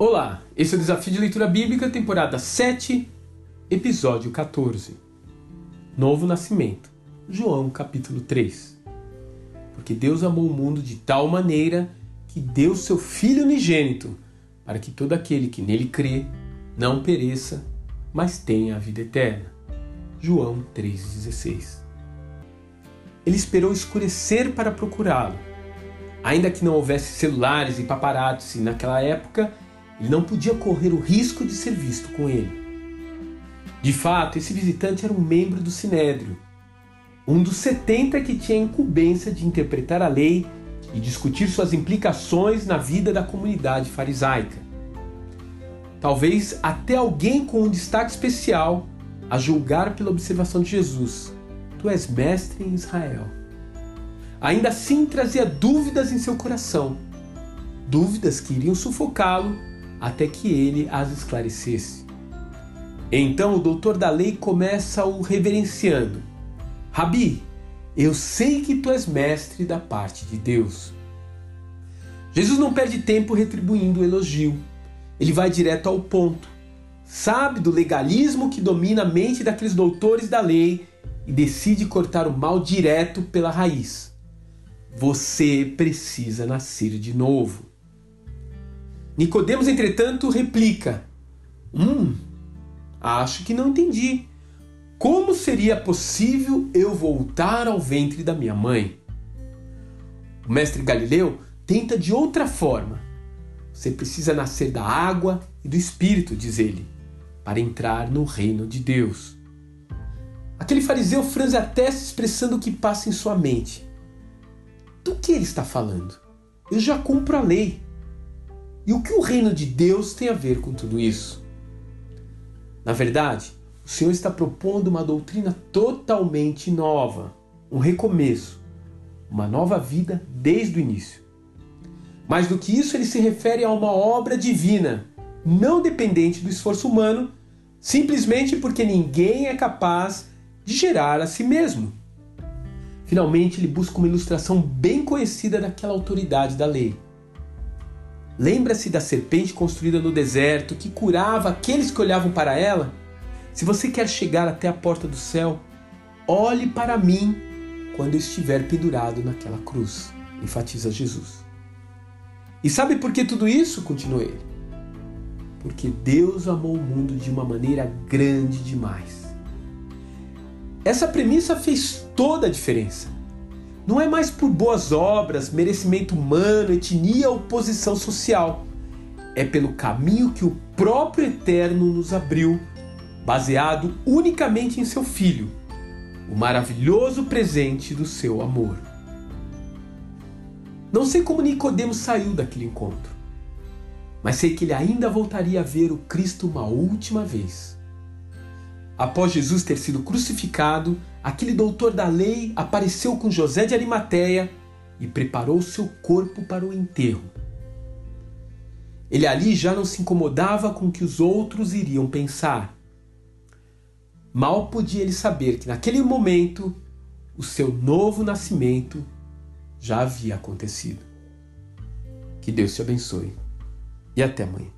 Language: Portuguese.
Olá, esse é o Desafio de Leitura Bíblica, temporada 7, episódio 14. Novo Nascimento, João capítulo 3. Porque Deus amou o mundo de tal maneira que deu seu Filho unigênito, para que todo aquele que nele crê não pereça, mas tenha a vida eterna. João 3,16. Ele esperou escurecer para procurá-lo. Ainda que não houvesse celulares e paparazzi naquela época, ele não podia correr o risco de ser visto com ele. De fato, esse visitante era um membro do Sinédrio, um dos 70 que tinha a incumbência de interpretar a lei e discutir suas implicações na vida da comunidade farisaica. Talvez até alguém com um destaque especial a julgar pela observação de Jesus: Tu és mestre em Israel. Ainda assim trazia dúvidas em seu coração, dúvidas que iriam sufocá-lo até que ele as esclarecesse. Então o doutor da lei começa o reverenciando: Rabi, eu sei que tu és mestre da parte de Deus. Jesus não perde tempo retribuindo o elogio. Ele vai direto ao ponto. Sabe do legalismo que domina a mente daqueles doutores da lei e decide cortar o mal direto pela raiz. Você precisa nascer de novo. Nicodemos, entretanto, replica: Hum, acho que não entendi. Como seria possível eu voltar ao ventre da minha mãe? O mestre Galileu tenta de outra forma. Você precisa nascer da água e do espírito, diz ele, para entrar no reino de Deus. Aquele fariseu franze a testa expressando o que passa em sua mente. Do que ele está falando? Eu já cumpro a lei. E o que o reino de Deus tem a ver com tudo isso? Na verdade, o Senhor está propondo uma doutrina totalmente nova, um recomeço, uma nova vida desde o início. Mais do que isso, ele se refere a uma obra divina, não dependente do esforço humano, simplesmente porque ninguém é capaz de gerar a si mesmo. Finalmente, ele busca uma ilustração bem conhecida daquela autoridade da lei Lembra-se da serpente construída no deserto que curava aqueles que olhavam para ela? Se você quer chegar até a porta do céu, olhe para mim quando eu estiver pendurado naquela cruz, enfatiza Jesus. E sabe por que tudo isso? Continua ele. Porque Deus amou o mundo de uma maneira grande demais. Essa premissa fez toda a diferença. Não é mais por boas obras, merecimento humano, etnia ou posição social. É pelo caminho que o próprio Eterno nos abriu, baseado unicamente em seu Filho, o maravilhoso presente do seu amor. Não sei como Nicodemos saiu daquele encontro, mas sei que ele ainda voltaria a ver o Cristo uma última vez. Após Jesus ter sido crucificado, aquele doutor da lei apareceu com José de Arimateia e preparou seu corpo para o enterro. Ele ali já não se incomodava com o que os outros iriam pensar. Mal podia ele saber que naquele momento o seu novo nascimento já havia acontecido. Que Deus te abençoe e até amanhã.